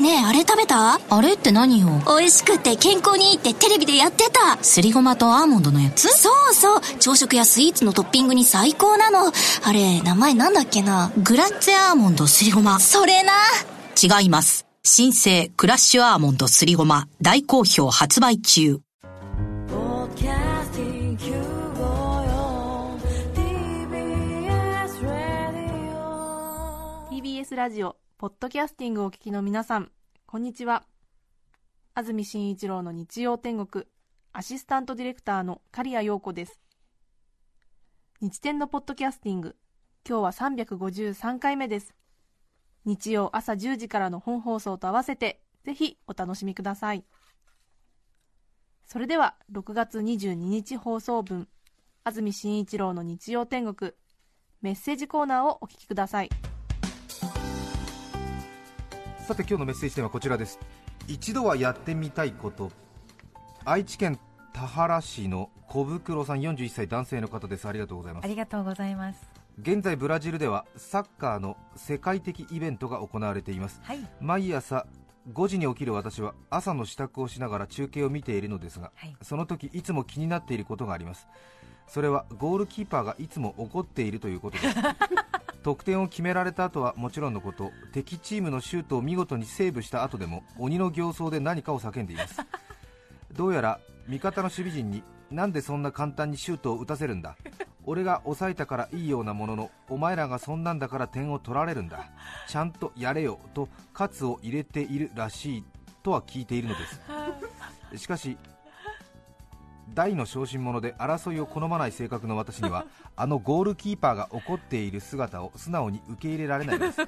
ねえあれ食べた？あれって何よ？美味しくて健康にいいってテレビでやってた。すりごまとアーモンドのやつ？そうそう。朝食やスイーツのトッピングに最高なの。あれ名前なんだっけな？グラッツェアーモンドすりごま。それな。違います。新生クラッシュアーモンドすりごま。大好評発売中。TBS ラジオポッドキャスティングをお聞きの皆さんこんにちは。安住紳一郎の日曜天国アシスタントディレクターの刈谷陽子です。日天のポッドキャスティング今日は353回目です。日曜朝10時からの本放送と合わせてぜひお楽しみください。それでは6月22日放送分安住紳一郎の日曜天国メッセージコーナーをお聞きください。さて今日のメッセージテーマはこちらです。一度はやってみたいこと。愛知県田原市の小袋さん41歳男性の方です。ありがとうございます。ありがとうございます。現在ブラジルではサッカーの世界的イベントが行われています。はい。毎朝5時に起きる私は朝の支度をしながら中継を見ているのですが、はい。その時いつも気になっていることがあります。それはゴールキーパーがいつも怒っているということです 得点を決められた後はもちろんのこと敵チームのシュートを見事にセーブした後でも鬼の形相で何かを叫んでいます。どうやら味方の守備陣になんでそんな簡単にシュートを打たせるんだ？俺が抑えたからいいようなもののお前らがそんなんだから点を取られるんだ。ちゃんとやれよと喝を入れているらしいとは聞いているのです。しかし大の小心者で争いを好まない性格の私には あのゴールキーパーが怒っている姿を素直に受け入れられないです。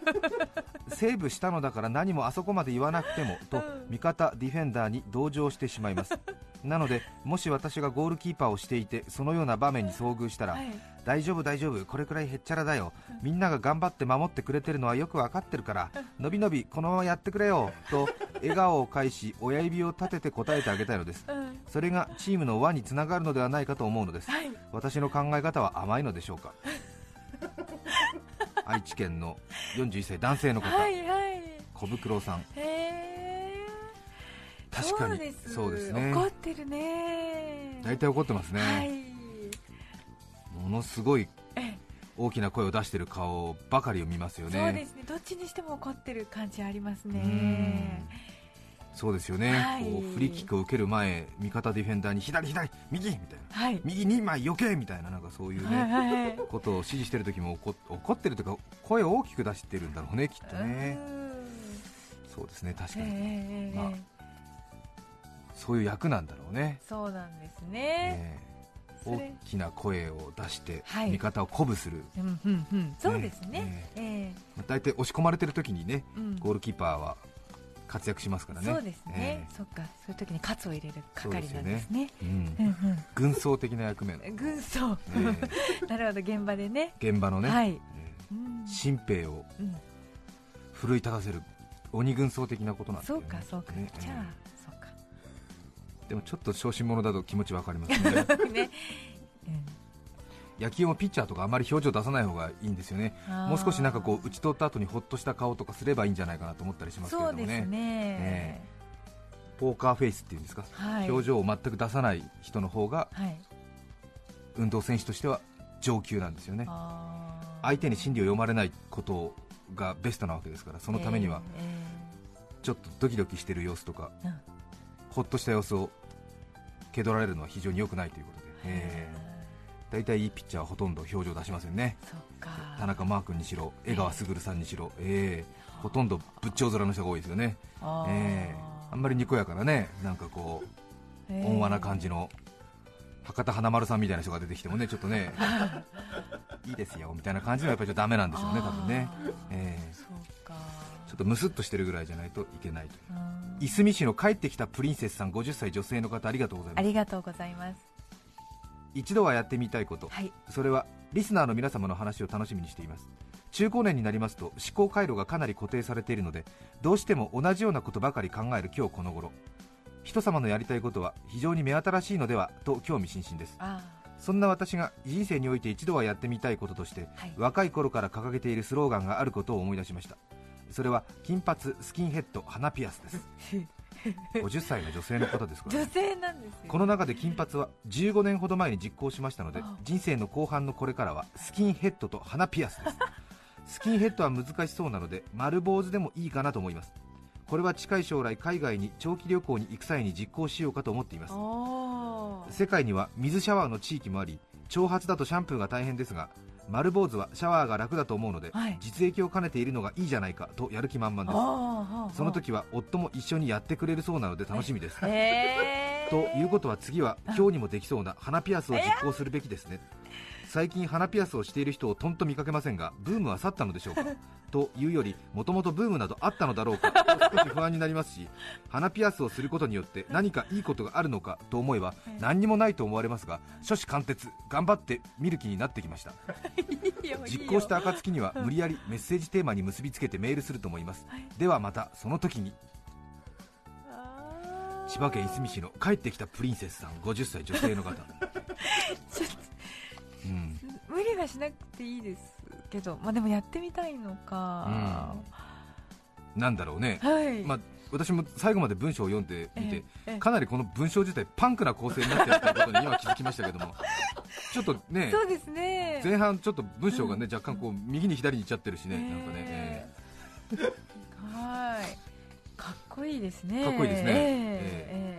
セーブしたのだから何もあそこまで言わなくてもと味方ディフェンダーに同情してしまいます。なのでもし私がゴールキーパーをしていてそのような場面に遭遇したら、大丈夫大丈夫これくらいへっちゃらだよ。みんなが頑張って守ってくれてるのはよくわかってるからのびのびこのままやってくれよと笑顔を返し親指を立てて答えてあげたいのです。それがチームの輪につながるのではないかと思うのです、私の考え方は甘いのでしょうか？愛知県の41歳男性の方、はいはい。小袋さん。確かにそうです。そうですね。怒ってるね。大体怒ってますね、はい。ものすごいえ大きな声を出している顔ばかりを見ますよね。そうですね。どっちにしても怒ってる感じありますね。そうですよね、はい。こうフリーキックを受ける前味方ディフェンダーに左左右みたいな。はい。右2枚余計みたいななんかそういうね、はい。ことを指示してる時も怒怒ってるというか声を大きく出してるんだろうねきっとね。そうですね確かに、ええまあそういう役なんだろうね。そうなんですね。ね大きな声を出してはい味方を鼓舞する、うんうんうん。そうですねね。えまあ大体押し込まれてる時にねえうんゴールキーパーは活躍しますからねそうですねえ。そっか。そういう時にカツを入れる係なんですね。えうんうん軍曹的な役目。軍曹。え なるほど現場でね。え現場のね、はい。えうんえ新兵をうん奮い立たせる鬼軍曹的なことなんですよねそうかそうかね。じゃあでもちょっと小心者だと気持ちわかりますね。ね。うん。野球もピッチャーとかあまり表情出さない方がいいんですよね。もう少しなんかこう打ち取った後にほっとした顔とかすればいいんじゃないかなと思ったりしますけれどもね。そうですね。ポーカーフェイスっていうんですか、はい。表情を全く出さない人の方がはい。運動選手としては上級なんですよね。相手に心理を読まれないことがベストなわけですからそのためにはえちょっとドキドキしてる様子とか、えうんほっとした様子を蹴取られるのは非常に良くないということで、ええー。大体いいピッチャーはほとんど表情出しませんね。田中マー君にしろ江川卓さんにしろ、えー。ほとんど仏頂面の人が多いですよね、あー。えーあんまりにこやかなねなんかこうええ温和な感じの博多華丸さんみたいな人が出てきてもねちょっとね いいですよみたいな感じのはやっぱりちょっとダメなんでしょうね多分ね、えー。ちょっとムスッとしてるぐらいじゃないといけないという。うんいすみ市の帰ってきたプリンセスさん50歳女性の方ありがとうございます。ありがとうございます。一度はやってみたいこと、はい。それはリスナーの皆様の話を楽しみにしています。中高年になりますと思考回路がかなり固定されているのでどうしても同じようなことばかり考える今日この頃。人様のやりたいことは非常に目新しいのではと興味津々です。あ。そんな私が人生において一度はやってみたいこととしてはい。若い頃から掲げているスローガンがあることを思い出しましたそれは金髪スキンヘッド鼻ピアスです。50歳の女性の方ですから、女性なんですよ。この中で金髪は15年ほど前に実行しましたのであ。人生の後半のこれからはスキンヘッドと鼻ピアスです。スキンヘッドは難しそうなので丸坊主でもいいかなと思います。これは近い将来海外に長期旅行に行く際に実行しようかと思っています。世界には水シャワーの地域もあり長髪だとシャンプーが大変ですが丸坊主はシャワーが楽だと思うので、はい。実益を兼ねているのがいいじゃないかとやる気満々です。その時は夫も一緒にやってくれるそうなので楽しみです。へー。ということは次は今日にもできそうな鼻ピアスを実行するべきですね最近鼻ピアスをしている人をとんと見かけませんがブームは去ったのでしょうか？というよりもともとブームなどあったのだろうか？と少し不安になりますし鼻ピアスをすることによって何かいいことがあるのか？と思えば何にもないと思われますが初子貫徹頑張って見る気になってきました。実行した暁には無理やりメッセージテーマに結びつけてメールすると思います。ではまたその時に千葉県いすみ市の帰ってきたプリンセスさん50歳女性の方。う ん無理はしなくていいですけどまあでもやってみたいのか、なんだろうね、はい、まあ、私も最後まで文章を読んでみて、ええかなりこの文章自体パンクな構成になってるということに今気づきましたけども ちょっとねそうですね。前半ちょっと文章がね、若干こう右に左に行っちゃってるしね、なんかね、ええ。はい。かっこいいですね。かっこいいですね。えええー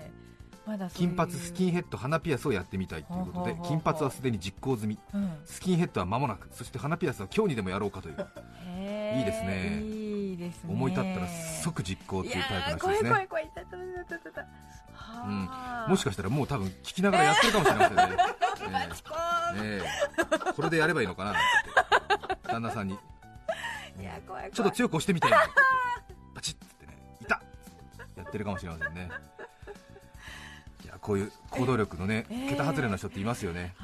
金髪スキンヘッド鼻ピアスをやってみたいということで金髪はすでに実行済み。うん。スキンヘッドは間もなくそして鼻ピアスは今日にでもやろうかという。いいですね。いいですね。思い立ったら即実行というタイプの人ですねいやー怖い怖い怖い痛い痛い痛い痛い痛い痛いはあもしかしたらもう多分聞きながらやってるかもしれませんね、ええええこれでやればいいのかなって旦那さんにいや怖いちょっと強く押してみたいなって言ってパチッつってねいたやってるかもしれませんねこういう行動力のねええ。桁外れの人っていますよね。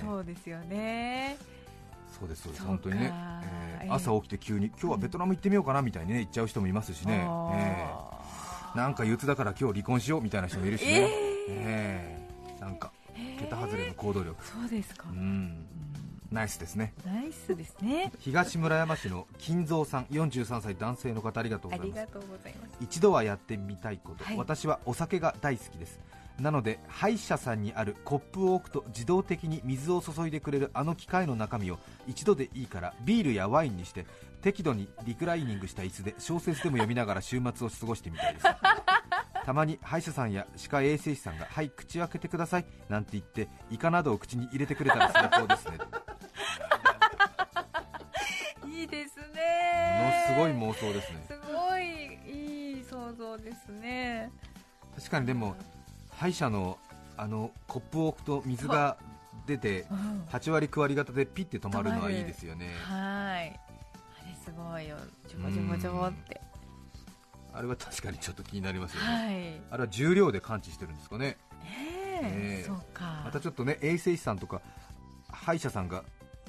そうですよね。そうですそうです。本当にね、ええ。ええ。朝起きて急に今日はベトナム行ってみようかなみたいにね言っちゃう人もいますしね、えあえなんか憂鬱だから今日離婚しようみたいな人もいるしね、ええ。えなんかー桁外れの行動力。そうですか、うん。ナイスですね。ナイスですね。東村山市の金蔵さん43歳男性の方ありがとうあございます。りがとうございます。一度はやってみたいこと、はい。私はお酒が大好きですなので歯医者さんにあるコップを置くと自動的に水を注いでくれるあの機械の中身を一度でいいからビールやワインにして適度にリクライニングした椅子で小説でも読みながら週末を過ごしてみたいです。たまに歯医者さんや歯科衛生士さんが「はい口を開けてください」なんて言ってイカなどを口に入れてくれたら最高ですね。いいですものねすごい妄想ですね。すごいいい想像ですね。確かにでも歯医者のあのコップを置くと水が出てうん。8割9割方でピッて止まるのはいいですよね。はい。あれすごいよ。ジョボジョボジョボって。あれは確かにちょっと気になりますよね、はい。あれは重量で感知してるんですかね。ねえねえ。そうか。またちょっとね衛生士さんとか歯医者さんが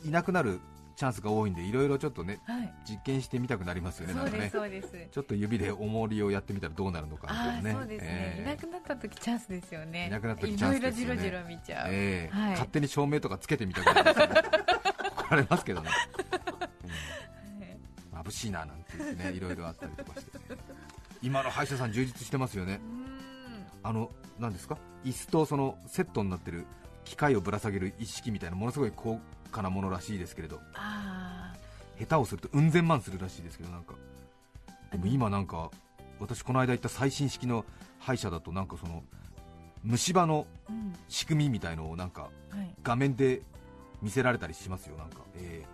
いなくなるチャンスが多いんでいろいろちょっとねはい。実験してみたくなりますよねそうですなんかね。ちょっと指で重りをやってみたらどうなるのかみたいなね。ね、ええ。いなくなった時チャンスですよね。いなくなった時チャンスですよね。いろいろじろじろ見ちゃう、ええ。はい。勝手に照明とかつけてみたくなりますよね。怒られますけどね、うん。眩しいななんて言ってねいろいろあったりとかして。今の歯医者さん充実してますよね。うん。あの何ですか？椅子とそのセットになってる機械をぶら下げる一式みたいなものすごい高価なものらしいですけれど。あ下手をするとうん千万するらしいですけどなんか。でも今なんか私この間行った最新式の歯医者だとなんかその虫歯の仕組みみたいのをなんかはい。画面で見せられたりしますよなんか、えー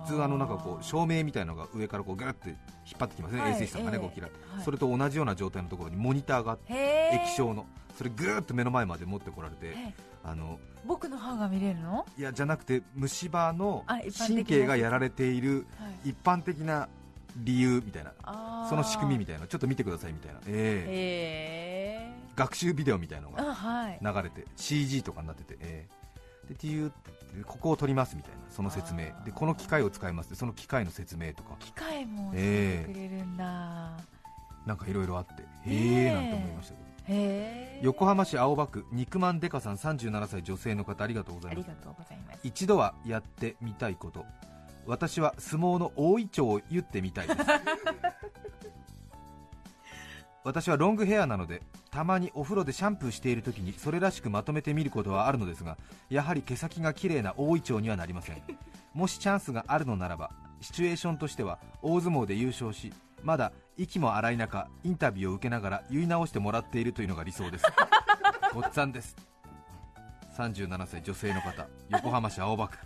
普通あのなんかこう照明みたいのが上からこうギュッて引っ張ってきますね、はい衛生士さんがね、ええ。こうい。それと同じような状態のところにモニターがあって液晶の。それぐーっと目の前まで持ってこられてえあの僕の歯が見れるの？いやじゃなくて虫歯の神経がやられているはい。一般的な理由みたいな。その仕組みみたいな。ちょっと見てくださいみたいな、ええ。へえ。学習ビデオみたいのが流れて CG とかになってて、ええでっていうここを取りますみたいなその説明。でこの機械を使いますでその機械の説明とか。機械も教えてくれるんだ、なんかいろいろあって。へええ。なんて思いましたけど。横浜市青葉区肉まんデカさん37歳女性の方ありがとうございます。ありがとうございます。一度はやってみたいこと。私は相撲の大いちょうを言ってみたいです 私はロングヘアなのでたまにお風呂でシャンプーしている時にそれらしくまとめてみることはあるのですがやはり毛先が綺麗な大いちょうにはなりません。もしチャンスがあるのならばシチュエーションとしては大相撲で優勝しまだ息も荒い中インタビューを受けながら言い直してもらっているというのが理想です。ごっつぁんです。37歳女性の方。横浜市青葉区。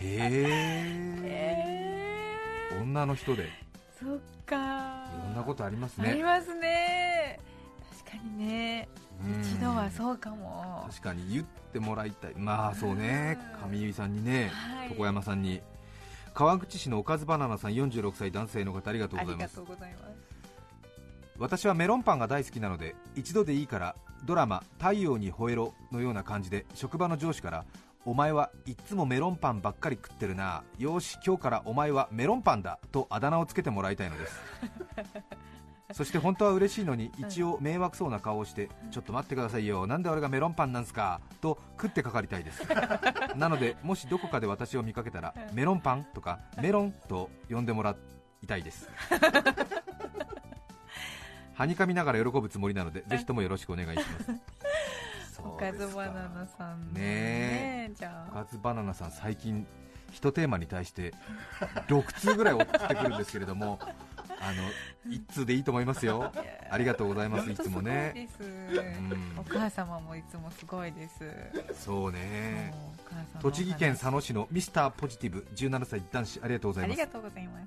へええ女の人で。そっかろんなことありますありねますね。確かにね。うん。一度はそうかも。確かに言ってもらいたい。まあそうね。うん。上結さんにねはい。床山さんに。川口市のおかずバナナさん46歳男性の方ありがとうございます。私はメロンパンが大好きなので一度でいいからドラマ「太陽に吠えろ」のような感じで職場の上司からお前はいっつもメロンパンばっかり食ってるな。よーし今日からお前はメロンパンだ。とあだ名をつけてもらいたいのです。そして本当は嬉しいのに一応迷惑そうな顔をしてちょっと待ってくださいよ。なんで俺がメロンパンなんすか？と食ってかかりたいです。なのでもしどこかで私を見かけたらメロンパンとかメロンと呼んでもらいたいです。はにかみながら喜ぶつもりなのでぜひともよろしくお願いします。おかずバナナさんねじゃあ。おかずバナナさん最近一テーマに対して6通ぐらい送ってくるんですけれどもあの1通でいいと思いますよ。ありがとうございますいつもね。うん。お母様もいつもすごいです。そうね。栃木県佐野市のミスターポジティブ17歳男子ありがとうございます。ありがとうございます。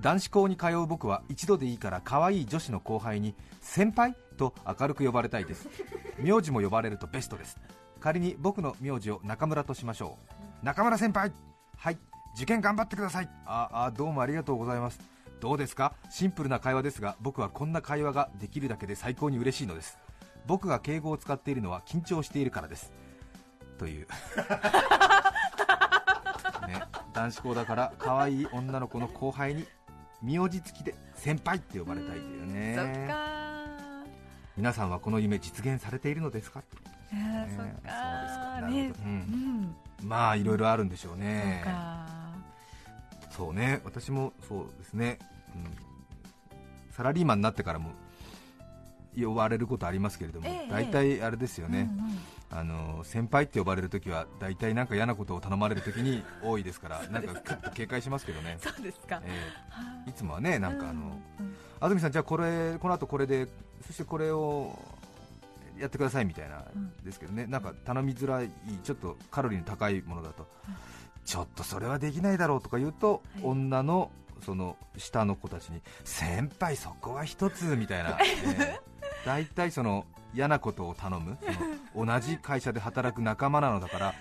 男子校に通う僕は一度でいいから可愛い女子の後輩に先輩？と明るく呼ばれたいです。名字も呼ばれるとベストです。仮に僕の名字を中村としましょう。中村先輩。はい。受験頑張ってください。ああどうもありがとうございます。どうですか？シンプルな会話ですが僕はこんな会話ができるだけで最高に嬉しいのです。僕が敬語を使っているのは緊張しているからです。という。ね、男子校だから可愛い女の子の後輩に名字付きで先輩って呼ばれたいというね。そっか皆さんはこの夢実現されているのですか、あーねそうですか。ね。うん。うん。まあいろいろあるんでしょうそねそうね。私もそうですね、うん、サラリーマンになってからも呼ばれることありますけれども、ええ大体あれですよね、あの先輩って呼ばれるときは大体なんか嫌なことを頼まれるときに 多いですからなんかクッと警戒しますけどね、そうですか。い。つもはねなんかあの、安住さん、じゃあこれこの後これでそしてこれをやってくださいみたいなうん。ですけどね、なんか頼みづらいちょっとカロリーの高いものだと、ちょっとそれはできないだろうとか言うと、はい。女のその下の子たちに先輩そこは一つみたいな、え え大体その嫌なことを頼むその同じ会社で働く仲間なのだから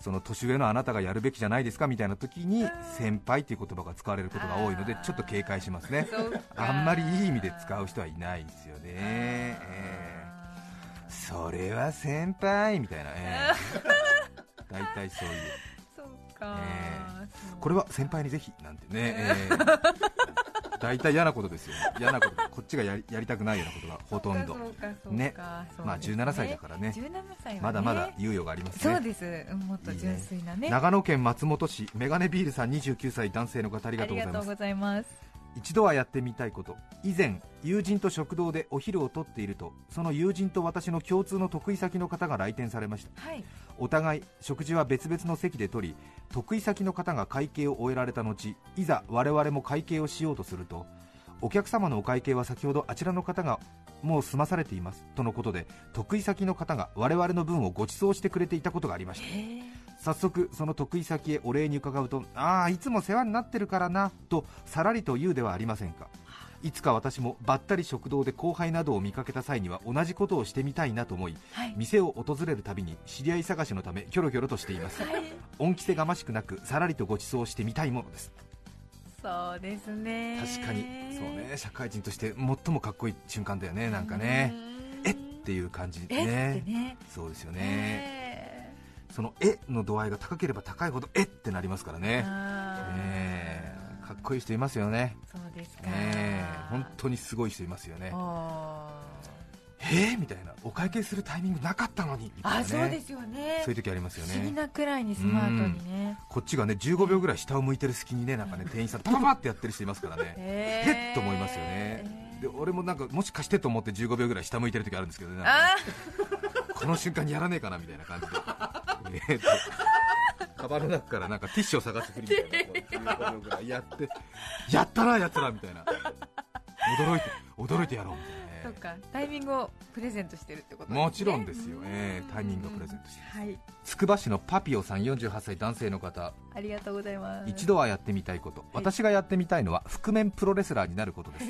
その年上のあなたがやるべきじゃないですかみたいな時に先輩っていう言葉が使われることが多いのでちょっと警戒しますね。あんまりいい意味で使う人はいないですよね、ええそれは先輩みたいな、ええ 大体そういう。そっかえこれは先輩にぜひなんてね、ええ大体嫌なことですよ嫌なことこっちがやりやりたくないようなことがほとんど。ね。まあです17歳だからね。17歳はね。まだまだ猶予がありますね。そうです。うんもっと純粋なね。長野県松本市メガネビールさん29歳男性の方ありあがとうございます。りがとうございます。一度はやってみたいこと。以前友人と食堂でお昼をとっているとその友人と私の共通の得意先の方が来店されました。はいお互い食事は別々の席で取り得意先の方が会計を終えられた後いざ我々も会計をしようとするとお客様のお会計は先ほどあちらの方がもう済まされていますとのことで得意先の方が我々の分をご馳走してくれていたことがありました。早速その得意先へお礼に伺うとああいつも世話になってるからなとさらりと言うではありませんかいつか私もばったり食堂で後輩などを見かけた際には同じことをしてみたいなと思いはい。店を訪れるたびに知り合い探しのためキョロキョロとしています。恩着せがましくなくさらりとご馳走してみたいものです。そうですね。確かに。そうね。社会人として最もかっこいい瞬間だよね。なんかね。えっていう感じね。ってね。そうですよね。ねそのえの度合いが高ければ高いほどえってなりますからね。ねえ。かっこいい人いますよね。そうですか。ねえ本当にすごい人いますよね。あえー？みたいな。お会計するタイミングなかったのに。みたいな、そうですよね。そういう時ありますよ不思議ねなくらいにスマートにね。こっちがね15秒ぐらい下を向いてる隙にねなんかね店員さん パパパってやってる人いますからね。へへっと思いますよね。で俺もなんかもしかしてと思って15秒ぐらい下向いてる時あるんですけどねね。あこの瞬間にやらねえかなみたいな感じで。えーっと。カバンの中からなんかティッシュを探すふりみたいなこう15秒ぐらいやって。やったなやつらみたいな驚いて驚いてやろうみたいなね。そっか。タイミングをプレゼントしてるってことね。もちろんですよ、えータイミングをプレゼントしてはい。つくば市のパピオさん48歳男性の方。ありがとうございます。一度はやってみたいこと。私がやってみたいのは覆面プロレスラーになることです。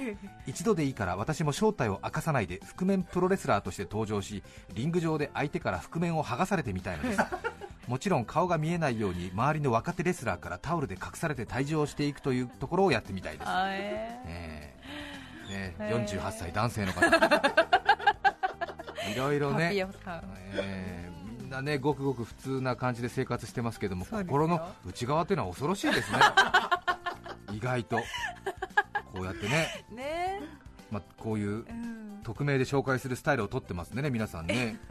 一度でいいから私も正体を明かさないで覆面プロレスラーとして登場しリング上で相手から覆面を剥がされてみたいのです。もちろん顔が見えないように周りの若手レスラーからタオルで隠されて退場していくというところをやってみたいです、あええーね。へー。48歳男性の方。いろいろね。えーみんなねごくごく普通な感じで生活してますけども心の内側っていうのは恐ろしいですね。意外と。こうやってね、ね。まあ、こういううん。匿名で紹介するスタイルをとってますね皆さんね。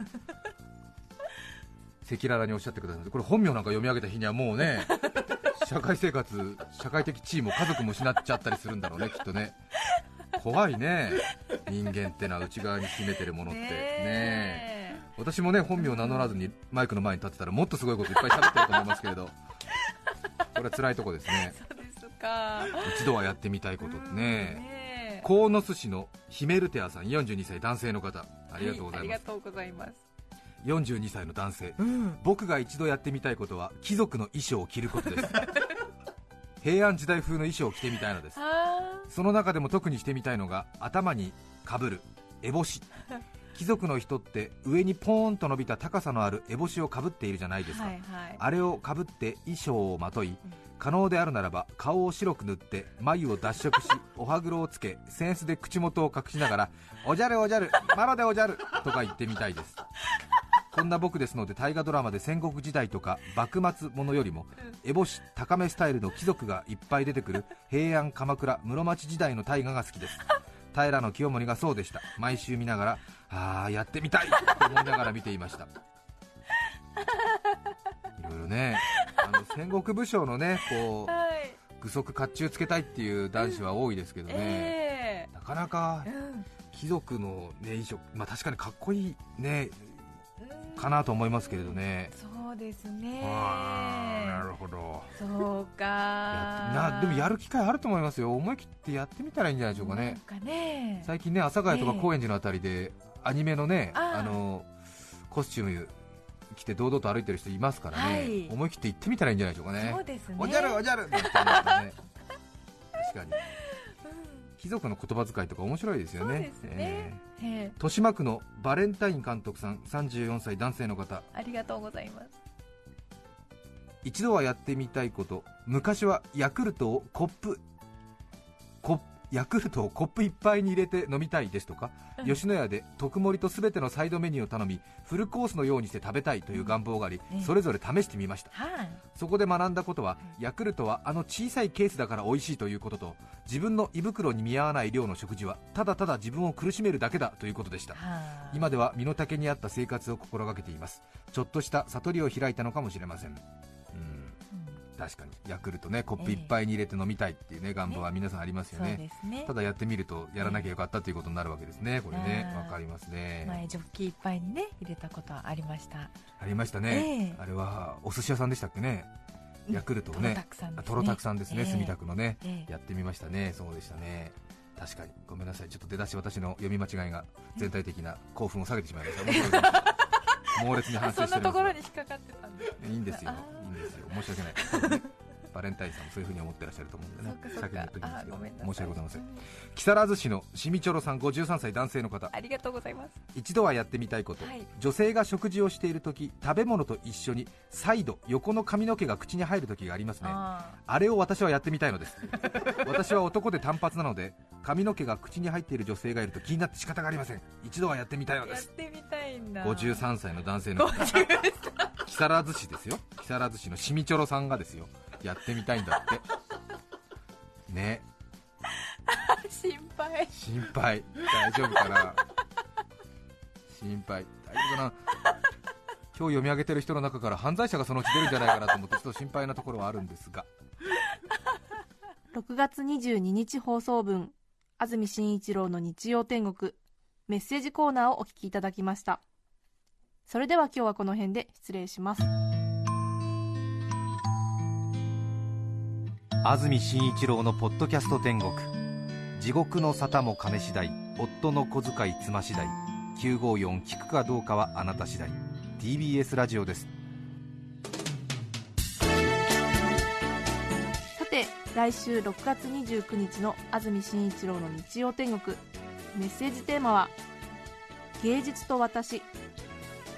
赤裸々におっしゃってくださいこれ本名なんか読み上げた日にはもうね社会生活社会的地位も家族も失っちゃったりするんだろうねきっとね怖いね。人間ってのは内側に秘めてるものって。ねね私もね本名を名乗らずにマイクの前に立ってたらもっとすごいこといっぱい喋ってると思いますけれど。これは辛いとこですね。そうですか。一度はやってみたいことってねね鴻巣市のヒメルテアさん42歳男性の方。ありがとうございます、はありがとうございます。42歳の男性。うん。僕が一度やってみたいことは貴族の衣装を着ることです。平安時代風の衣装を着てみたいのです。あその中でも特にしてみたいのが頭にかぶる烏帽子。貴族の人って上にポーンと伸びた高さのある烏帽子をかぶっているじゃないですか、はいはい。あれをかぶって衣装をまとい可能であるならば顔を白く塗って眉を脱色し お歯黒をつけ扇子で口元を隠しながら「おじゃるおじゃるマロでおじゃる」とか言ってみたいですこんな僕ですので大河ドラマで戦国時代とか幕末ものよりも烏帽子高めスタイルの貴族がいっぱい出てくる平安鎌倉室町時代の大河が好きです。平清盛がそうでした。毎週見ながらああやってみたい！と思いながら見ていました。いろいろねあの戦国武将のねこうはい。具足甲冑つけたいっていう男子は多いですけどね、えなかなかえうん。貴族の、ね、衣装、まあ、確かにかっこいいねうんかなと思いますけれどね、そうですね。なるほど。そうか。やなでもやる機会あると思いますよ。思い切ってやってみたらいいんじゃないでしょうかね。かね。最近ね阿佐ヶ谷とかええ。高円寺のあたりでアニメのねあのコスチューム着て堂々と歩いてる人いますからね、はい。思い切って行ってみたらいいんじゃないでしょうかね。そうですね。おじゃるおじゃるね。確かに貴族の言葉遣いとか面白いですよね。そうですね。豊島区のバレンタイン監督さん34歳男性の方。ありがとうございます。一度はやってみたいこと。昔はヤクルトをコップコヤクルトをコップいっぱいに入れて飲みたいですとか、うん。吉野家で特盛りと全てのサイドメニューを頼みフルコースのようにして食べたいという願望があり、うんそれぞれ試してみました。はい。そこで学んだことはヤクルトはあの小さいケースだから美味しいということと自分の胃袋に見合わない量の食事はただただ自分を苦しめるだけだということでした。はい。今では身の丈に合った生活を心がけています。ちょっとした悟りを開いたのかもしれません確かに。ヤクルトねコップいっぱいに入れて飲みたいっていうね願望は皆さんありますよね。ですね。ただやってみるとやらなきゃよかったということになるわけですねこれね。わかりますね。前ジョッキいっぱいにね入れたことはありました。ありましたね、ええ。あれはお寿司屋さんでしたっけね。ヤクルトをねタクさんですね。あトロタクさんですね、ええ。墨田区のね、ええ。やってみましたね。そうでしたね。確かに。ごめんなさい。ちょっと出だし私の読み間違いが全体的な興奮を下げてしまいました。猛烈に反省そんなところしておりますに引っかかってたんですいいんですよですよ。申し訳ない。バレンタインさんもそういうふうに思ってらっしゃると思うんでね。先に言っときますけど申し訳ございません。うん木更津市のしみちょろさん53歳男性の方。ありがとうございます。一度はやってみたいこと、はい。女性が食事をしている時食べ物と一緒にサイド横の髪の毛が口に入る時がありますね。ああれを私はやってみたいのです。私は男で単発なので髪の毛が口に入っている女性がいると気になって仕方がありません。一度はやってみたいのーやっですてみたいんだ。53歳の男性の方木更津市ですよ。木更津市のしみちょろさんがですよ。やってみたいんだって。ね。心配。心配。大丈夫かな？心配。大丈夫かな？今日読み上げてる人の中から犯罪者がそのうち出るんじゃないかなと思ってちょっと心配なところはあるんですが。6月22日放送分安住紳一郎の日曜天国メッセージコーナーをお聞きいただきましたそれでは今日はこの辺で失礼します。安住紳一郎のポッドキャスト天国。地獄の沙汰も金次第。夫の小遣い妻次第。954聞くかどうかはあなた次第。TBS ラジオです。さて来週6月29日の安住紳一郎の日曜天国。メッセージテーマは「芸術と私」